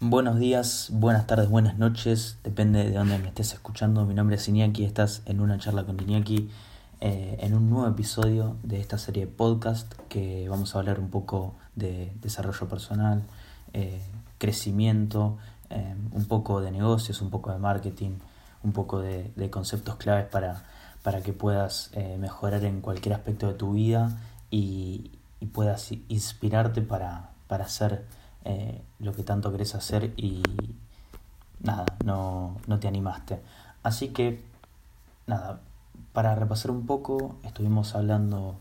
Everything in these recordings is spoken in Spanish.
Buenos días, buenas tardes, buenas noches, depende de dónde me estés escuchando. Mi nombre es Iñaki, estás en una charla con Iñaki, eh, en un nuevo episodio de esta serie de podcast que vamos a hablar un poco de desarrollo personal, eh, crecimiento, eh, un poco de negocios, un poco de marketing, un poco de, conceptos claves para, para que puedas mejorar en cualquier aspecto de tu vida y, puedas inspirarte para, para hacer eh, lo que tanto querés hacer y nada, no, no te animaste. Así que, nada, para repasar un poco, estuvimos hablando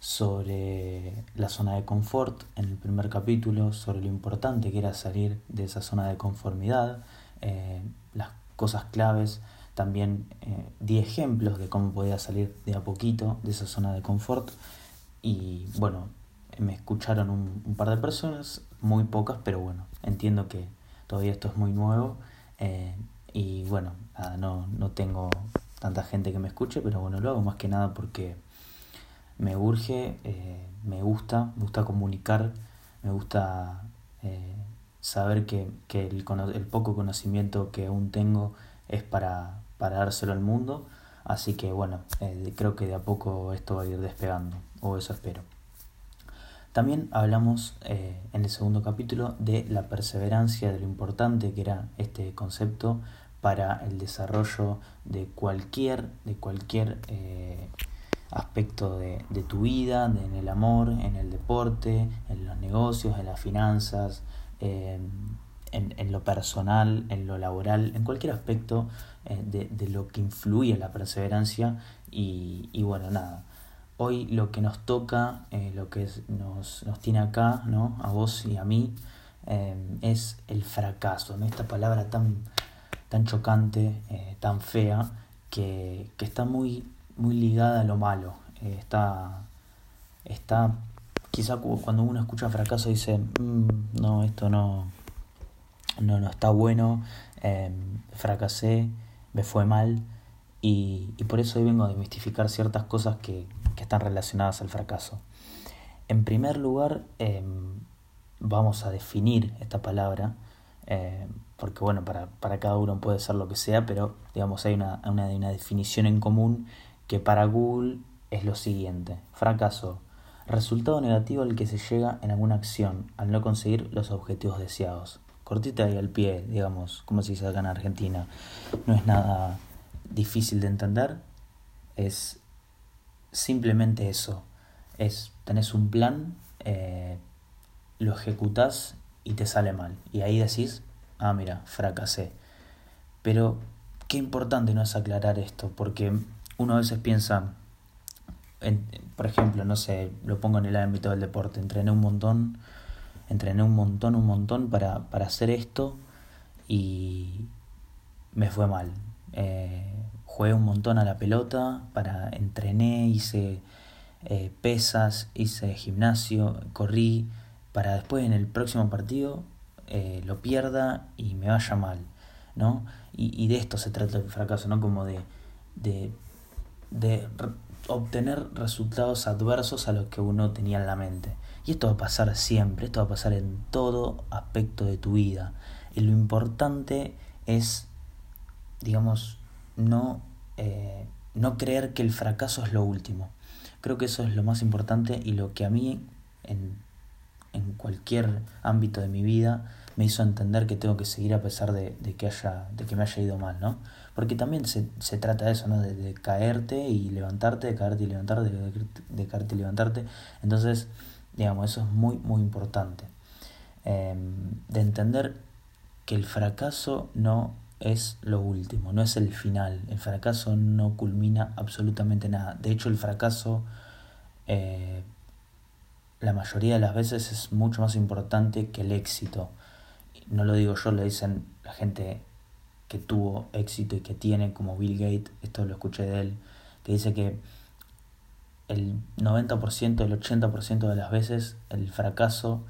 sobre la zona de confort en el primer capítulo, sobre lo importante que era salir de esa zona de conformidad, eh, las cosas claves, también eh, di ejemplos de cómo podía salir de a poquito de esa zona de confort y bueno, me escucharon un, par de personas, muy pocas, pero bueno, entiendo que todavía esto es muy nuevo eh, y bueno, no, no tengo tanta gente que me escuche, pero bueno, lo hago más que nada porque me urge, eh, me gusta, me gusta comunicar, me gusta eh, saber que, que el, el, poco conocimiento que aún tengo es para, para dárselo al mundo, así que bueno, creo que de a poco esto va a ir despegando, o eso espero. También hablamos eh, en el segundo capítulo de la perseverancia, de lo importante que era este concepto para el desarrollo de cualquier, de cualquier eh, aspecto de, tu vida, en el amor, en el deporte, en los negocios, en las finanzas, en, lo personal, en lo laboral, en cualquier aspecto eh, de, lo que influye en la perseverancia. Y, y bueno, nada hoy lo que nos toca, eh, lo que nos, nos, tiene acá, ¿no? a vos y a mí, eh, es el fracaso, esta palabra tan, tan chocante, eh, tan fea, que, que, está muy, muy ligada a lo malo. está, está, quizá cuando uno escucha fracaso dice, mm, no, esto no, no, no está bueno, fracasé, me fue mal. Y, y por eso hoy vengo a desmistificar ciertas cosas que, que están relacionadas al fracaso. En primer lugar, em, vamos a definir esta palabra, em, porque bueno, para, para, cada uno puede ser lo que sea, pero digamos hay una, una, definición en común que para Google es lo siguiente. Fracaso, resultado negativo al que se llega en alguna acción al no conseguir los objetivos deseados. Cortita y al pie, digamos, como se dice acá en Argentina. No es nada difícil de entender, es simplemente eso. Es, tenés un plan, eh, lo ejecutás y te sale mal. Y ahí decís, ah, mira, fracasé. Pero qué importante no es aclarar esto, porque uno a veces piensa, en, por ejemplo, no sé, lo pongo en el ámbito del deporte, entrené un montón, entrené un montón, un montón para, para hacer esto y me fue mal. Eh, jugué un montón a la pelota, para entrené, hice eh, pesas, hice gimnasio, corrí, para después en el próximo partido eh, lo pierda y me vaya mal, ¿no? Y, de esto se trata el fracaso, ¿no? Como de, de obtener resultados adversos a los que uno tenía en la mente. Y esto va a pasar siempre, esto va a pasar en todo aspecto de tu vida. Y lo importante es, digamos, no eh, no creer que el fracaso es lo último. Creo que eso es lo más importante y lo que a mí en, en cualquier ámbito de mi vida me hizo entender que tengo que seguir a pesar de, que, haya, de que me haya ido mal, ¿no? Porque también se, se trata de eso, ¿no? De, caerte y levantarte, de caerte y levantarte, de, de, caerte y levantarte. Entonces, digamos, eso es muy, muy importante. Em, de entender que el fracaso no es lo último, no es el final. El fracaso no culmina absolutamente nada. De hecho, el fracaso eh, la mayoría de las veces es mucho más importante que el éxito. No lo digo yo, lo dicen la gente que tuvo éxito y que tiene, como Bill Gates, esto lo escuché de él, que dice que el 90%, el 80% de las veces el fracaso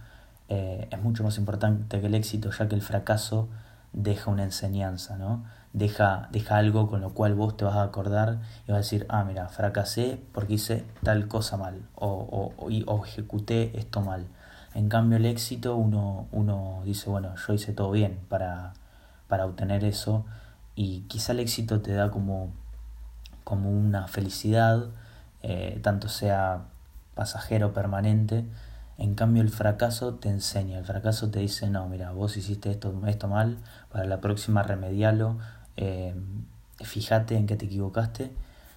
eh, es mucho más importante que el éxito, ya que el fracaso deja una enseñanza, ¿no? Deja, deja algo con lo cual vos te vas a acordar y vas a decir, ah, mira, fracasé porque hice tal cosa mal o, o, ejecuté esto mal. En cambio el éxito uno, uno dice, bueno, yo hice todo bien para, para obtener eso y quizá el éxito te da como, como una felicidad, eh, tanto sea pasajero permanente, en cambio el fracaso te enseña, el fracaso te dice, no, mira, vos hiciste esto, esto mal, para la próxima remedialo, eh, fíjate en que te equivocaste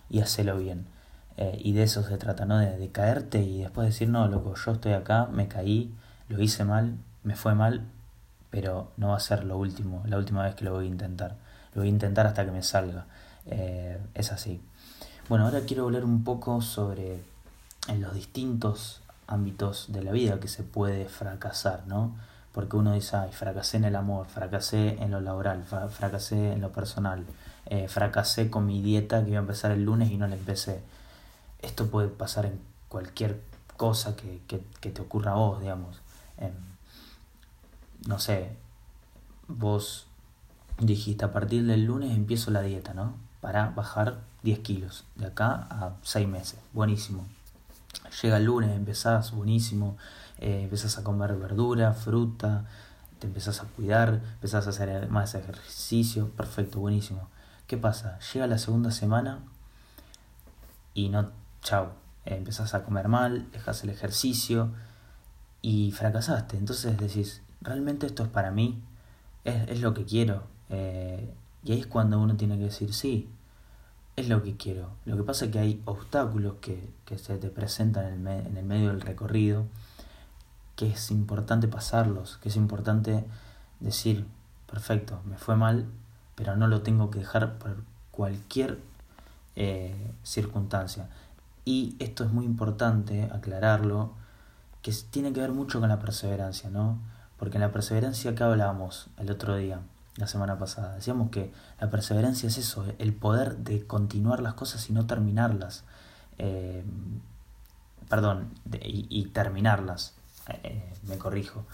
y hacelo bien. Eh, y de eso se trata, ¿no? De, caerte y después decir, no, loco, yo estoy acá, me caí, lo hice mal, me fue mal, pero no va a ser lo último, la última vez que lo voy a intentar. Lo voy a intentar hasta que me salga. Eh, es así. Bueno, ahora quiero hablar un poco sobre en los distintos ámbitos de la vida que se puede fracasar, ¿no? Porque uno dice, ay, fracasé en el amor, fracasé en lo laboral, fracasé en lo personal, eh, fracasé con mi dieta que iba a empezar el lunes y no la empecé. Esto puede pasar en cualquier cosa que, que, te ocurra a vos, digamos. Em, no sé, vos dijiste, a partir del lunes empiezo la dieta, ¿no? Para bajar 10 kilos, de acá a 6 meses. Buenísimo. Llega el lunes, empezás, buenísimo, eh, empezás a comer verdura, fruta, te empezás a cuidar, empezás a hacer más ejercicio, perfecto, buenísimo. ¿Qué pasa? Llega la segunda semana y no, chao, eh, empezás a comer mal, dejas el ejercicio y fracasaste. Entonces decís, ¿realmente esto es para mí? ¿Es, es lo que quiero? Eh, y ahí es cuando uno tiene que decir, sí, es lo que quiero. Lo que pasa es que hay obstáculos que, que se te presentan en el, en el medio del recorrido, que es importante pasarlos, que es importante decir, perfecto, me fue mal, pero no lo tengo que dejar por cualquier eh, circunstancia. Y esto es muy importante aclararlo, que tiene que ver mucho con la perseverancia, ¿no? Porque en la perseverancia que hablábamos el otro día, la semana pasada. Decíamos que la perseverancia es eso, el poder de continuar las cosas y no terminarlas. Eh, perdón, y, terminarlas, eh, me corrijo.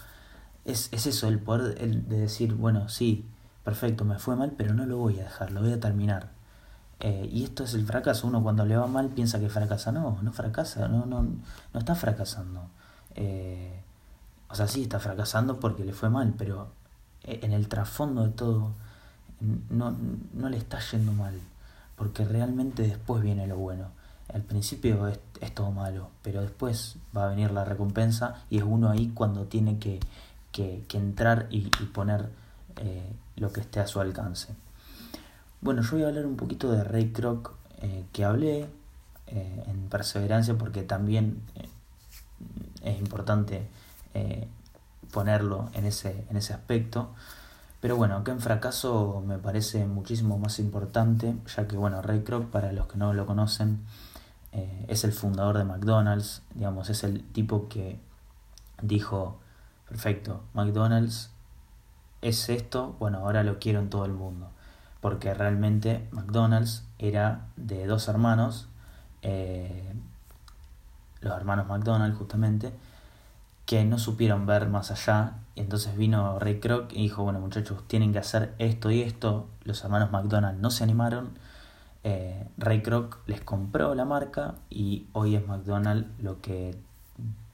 Es, es, eso, el poder de decir, bueno, sí, perfecto, me fue mal, pero no lo voy a dejar, lo voy a terminar. Eh, y esto es el fracaso. Uno cuando le va mal piensa que fracasa. No, no fracasa, no, no, no está fracasando. o sea, sí está fracasando porque le fue mal, pero eh, en el trasfondo de todo no, no le está yendo mal, porque realmente después viene lo bueno. Al principio es, todo malo, pero después va a venir la recompensa y es uno ahí cuando tiene que, que, entrar y, poner eh, lo que esté a su alcance. Bueno, yo voy a hablar un poquito de Ray Kroc, eh, que hablé en perseverancia porque también es importante ponerlo en ese, en ese aspecto. Pero bueno, en fracaso me parece muchísimo más importante, ya que bueno, Ray Kroc, para los que no lo conocen, eh, es el fundador de McDonald's, digamos, es el tipo que dijo, perfecto, McDonald's es esto, bueno, ahora lo quiero en todo el mundo, porque realmente McDonald's era de dos hermanos, eh, los hermanos McDonald's justamente, que no supieron ver más allá. Y entonces vino Ray Kroc y dijo, bueno muchachos, tienen que hacer esto y esto. Los hermanos McDonald no se animaron. Eh, Ray Kroc les compró la marca y hoy es McDonald's lo que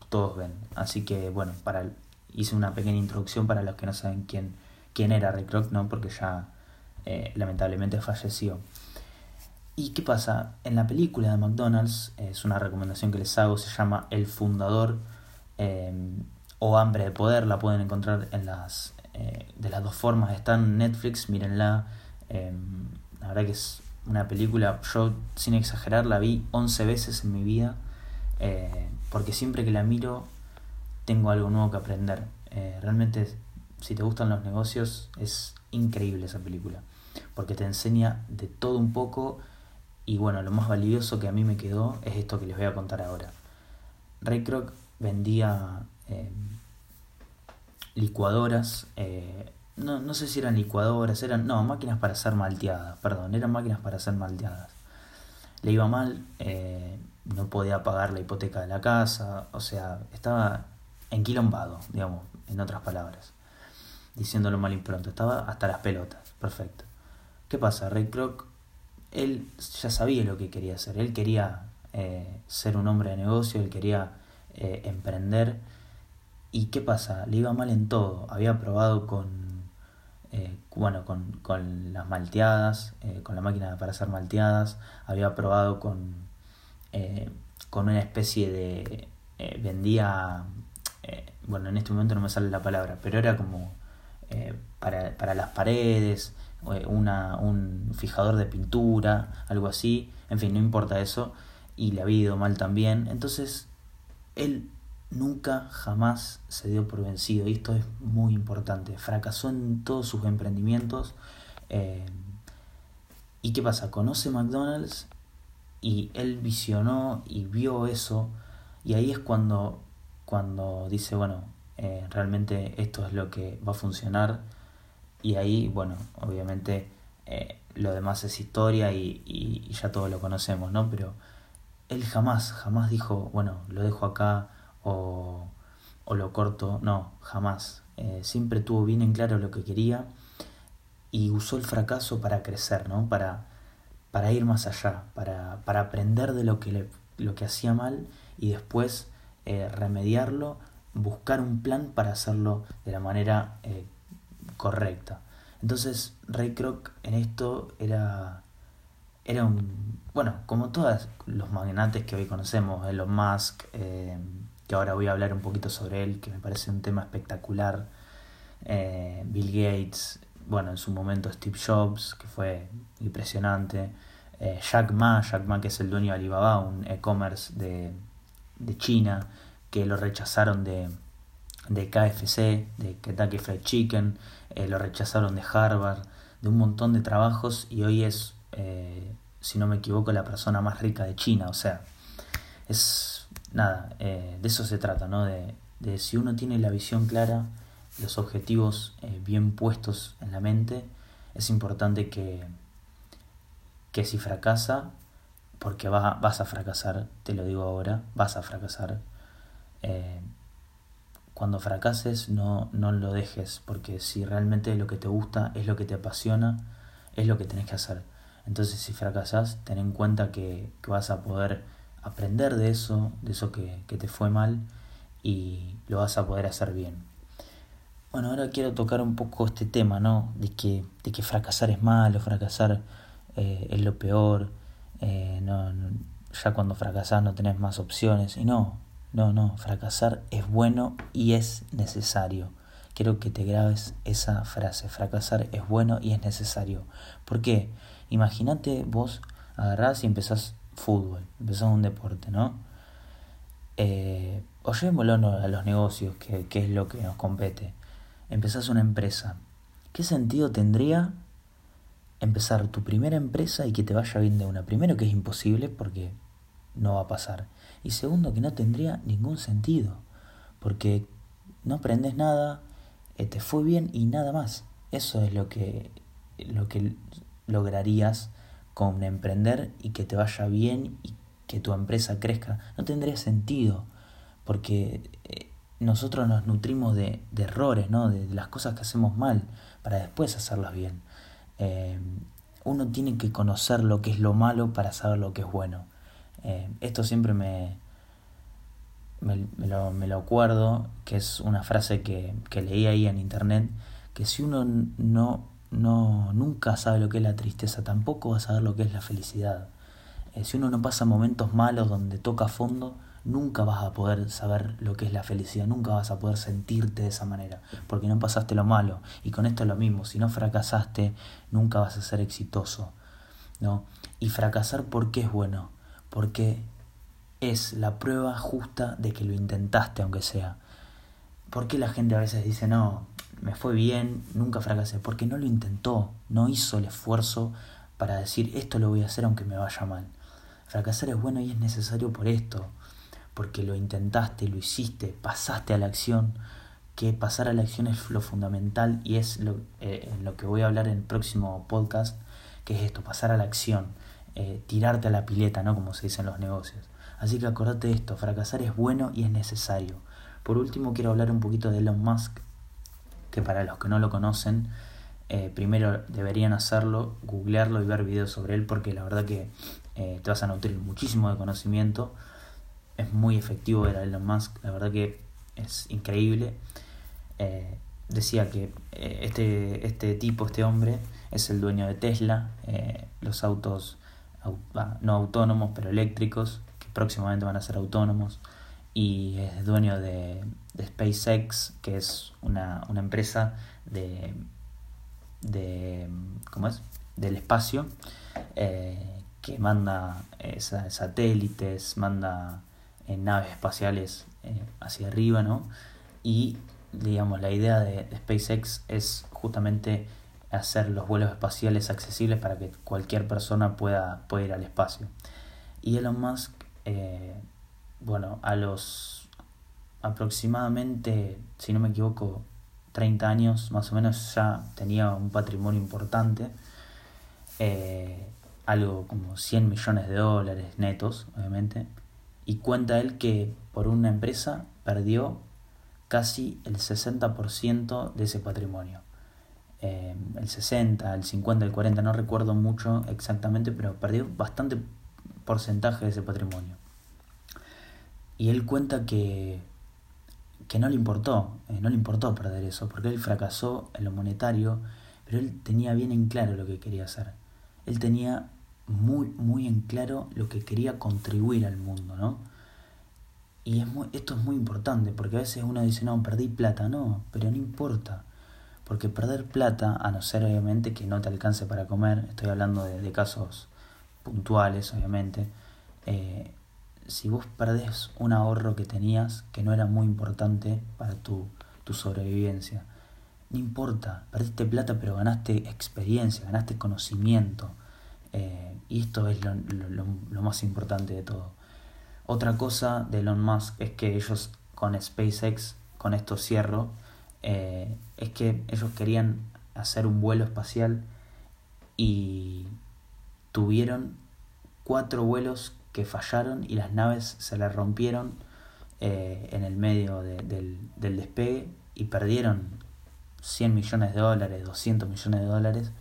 todos ven. Así que bueno, para hice una pequeña introducción para los que no saben quién, quién era Ray Kroc, ¿no? porque ya eh, lamentablemente falleció. ¿Y qué pasa? En la película de McDonald's, es una recomendación que les hago, se llama El Fundador Em, o Hambre de Poder, la pueden encontrar en las eh, de las dos formas. Está en Netflix, mírenla. Em, la verdad que es una película, yo sin exagerar, la vi 11 veces en mi vida, eh, porque siempre que la miro tengo algo nuevo que aprender. Eh, realmente, si te gustan los negocios, es increíble esa película, porque te enseña de todo un poco y bueno, lo más valioso que a mí me quedó es esto que les voy a contar ahora. Ray Kroc vendía eh, licuadoras, eh, no, no, sé si eran licuadoras, eran, no, máquinas para hacer malteadas, perdón, eran máquinas para hacer malteadas. Le iba mal, eh, no podía pagar la hipoteca de la casa, o sea, estaba enquilombado, digamos, en otras palabras, diciéndolo mal y pronto, estaba hasta las pelotas, perfecto. ¿Qué pasa? Ray Kroc, él ya sabía lo que quería hacer, él quería ser un hombre de negocio, él quería eh, emprender ¿Y qué pasa? Le iba mal en todo. Había probado con, eh, bueno, con, con, las malteadas, eh, con la máquina para hacer malteadas. Había probado con, con una especie de... vendía... bueno, en este momento no me sale la palabra, pero era como para, para las paredes, una, un fijador de pintura, algo así. En fin, no importa eso. Y le había ido mal también. Entonces, él nunca jamás se dio por vencido y esto es muy importante. Fracasó en todos sus emprendimientos. Eh, ¿Y qué pasa? Conoce McDonald's y él visionó y vio eso y ahí es cuando, cuando dice, bueno, eh, realmente esto es lo que va a funcionar y ahí, bueno, obviamente eh, lo demás es historia y, y, ya todos lo conocemos, ¿no? Pero él jamás, jamás dijo, bueno, lo dejo acá, o, o lo corto, no, jamás. Eh, siempre tuvo bien en claro lo que quería y usó el fracaso para crecer, ¿no? Para, para ir más allá, para, para aprender de lo que, le, lo que hacía mal y después eh, remediarlo, buscar un plan para hacerlo de la manera eh, correcta. Entonces, Ray Kroc en esto era, era un, bueno, como todos los magnates que hoy conocemos, Elon Musk, eh, que ahora voy a hablar un poquito sobre él, que me parece un tema espectacular. Eh, Bill Gates, bueno, en su momento Steve Jobs, que fue impresionante. Eh, Jack Ma, Jack Ma que es el dueño de Alibaba, un e-commerce de, de, China, que lo rechazaron de, de KFC, de Kentucky Fried Chicken, lo rechazaron de Harvard, de un montón de trabajos y hoy es, si no me equivoco, la persona más rica de China. O sea, es nada, eh, de eso se trata, ¿no? De, de, si uno tiene la visión clara, los objetivos eh, bien puestos en la mente, es importante que, que si fracasa, porque va, vas a fracasar, te lo digo ahora, vas a fracasar. Eh, cuando fracases no, no lo dejes, porque si realmente lo que te gusta es lo que te apasiona, es lo que tenés que hacer. Entonces si fracasas, ten en cuenta que, vas a poder aprender de eso, de eso que, te fue mal y lo vas a poder hacer bien. Bueno, ahora quiero tocar un poco este tema, ¿no? De que, de que fracasar es malo, fracasar eh, es lo peor, eh, ya cuando fracasás no tenés más opciones. Y no, no, no, fracasar es bueno y es necesario. Quiero que te grabes esa frase, fracasar es bueno y es necesario. ¿Por qué? Imagínate vos agarrás y empezás fútbol, empezamos un deporte, ¿no? Eh, o llevémoslo a los negocios, que, que, es lo que nos compete. Empezás una empresa. ¿Qué sentido tendría empezar tu primera empresa y que te vaya bien de una? Primero que es imposible porque no va a pasar. Y segundo que no tendría ningún sentido. Porque no aprendes nada, eh, te fue bien y nada más. Eso es lo que, lo que lograrías con emprender y que te vaya bien y que tu empresa crezca, no tendría sentido, porque eh, nosotros nos nutrimos de, errores, ¿no? De, las cosas que hacemos mal, para después hacerlas bien. Eh, uno tiene que conocer lo que es lo malo para saber lo que es bueno. Eh, esto siempre me, me, lo, me, lo, acuerdo, que es una frase que, que leí ahí en internet, que si uno no no, nunca sabe lo que es la tristeza, tampoco va a saber lo que es la felicidad. Eh, si uno no pasa momentos malos donde toca fondo, nunca vas a poder saber lo que es la felicidad, nunca vas a poder sentirte de esa manera, porque no pasaste lo malo. Y con esto es lo mismo, si no fracasaste, nunca vas a ser exitoso. ¿no? Y fracasar, ¿por qué es bueno? Porque es la prueba justa de que lo intentaste, aunque sea. ¿Por qué la gente a veces dice, no, me fue bien, nunca fracasé, porque no lo intentó, no hizo el esfuerzo para decir esto lo voy a hacer aunque me vaya mal. Fracasar es bueno y es necesario por esto, porque lo intentaste, lo hiciste, pasaste a la acción, que pasar a la acción es lo fundamental y es lo, eh, lo que voy a hablar en el próximo podcast, que es esto, pasar a la acción, eh, tirarte a la pileta, ¿no? Como se dice en los negocios. Así que acordate de esto, fracasar es bueno y es necesario. Por último quiero hablar un poquito de Elon Musk, que para los que no lo conocen, eh, primero deberían hacerlo, googlearlo y ver videos sobre él, porque la verdad que eh, te vas a nutrir muchísimo de conocimiento. Es muy efectivo ver a Elon Musk, la verdad que es increíble. Eh, decía que este, este tipo, este hombre, es el dueño de Tesla, los autos no autónomos, pero eléctricos, que próximamente van a ser autónomos, y es dueño de, de SpaceX, que es una, una empresa de, de, ¿cómo es? del espacio, eh, que manda satélites, manda naves espaciales hacia arriba, ¿no? Y digamos, la idea de, SpaceX es justamente hacer los vuelos espaciales accesibles para que cualquier persona pueda, pueda ir al espacio. Y Elon Musk, eh, bueno, a los aproximadamente, si no me equivoco, 30 años más o menos ya tenía un patrimonio importante, eh, algo como 100 millones de dólares netos, obviamente, y cuenta él que por una empresa perdió casi el 60% de ese patrimonio. Eh, el 60, el 50, el 40, no recuerdo mucho exactamente, pero perdió bastante porcentaje de ese patrimonio. Y él cuenta que, que no le importó, eh, no le importó perder eso, porque él fracasó en lo monetario, pero él tenía bien en claro lo que quería hacer. Él tenía muy, muy en claro lo que quería contribuir al mundo, ¿no? Y es esto es muy importante, porque a veces uno dice, no, perdí plata, no, pero no importa. Porque perder plata, a no ser obviamente que no te alcance para comer, estoy hablando de, casos puntuales, obviamente, eh, si vos perdés un ahorro que tenías que no era muy importante para tu, tu sobrevivencia, no importa, perdiste plata pero ganaste experiencia, ganaste conocimiento. Eh, y esto es lo, lo, más importante de todo. Otra cosa de Elon Musk es que ellos con SpaceX, con esto cierro, eh, es que ellos querían hacer un vuelo espacial y tuvieron cuatro vuelos que fallaron y las naves se les rompieron eh, en el medio del, del despegue y perdieron 100 millones de dólares, 200 millones de dólares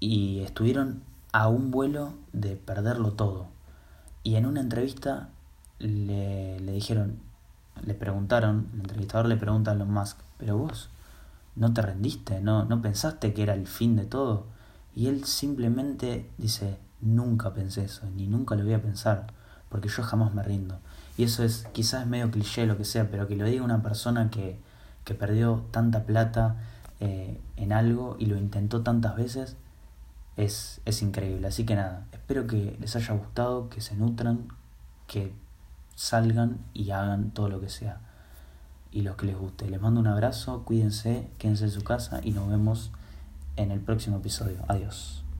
y estuvieron a un vuelo de perderlo todo. Y en una entrevista le, le dijeron, le preguntaron, el entrevistador le pregunta a Elon Musk, pero vos no te rendiste, no, no pensaste que era el fin de todo. Y él simplemente dice, nunca pensé eso, ni nunca lo voy a pensar, porque yo jamás me rindo. Y eso es, quizás medio cliché lo que sea, pero que lo diga una persona que, que perdió tanta plata eh, en algo y lo intentó tantas veces, es, es increíble. Así que nada, espero que les haya gustado, que se nutran, que salgan y hagan todo lo que sea y los que les guste. Les mando un abrazo, cuídense, quédense en su casa y nos vemos en el próximo episodio. Adiós.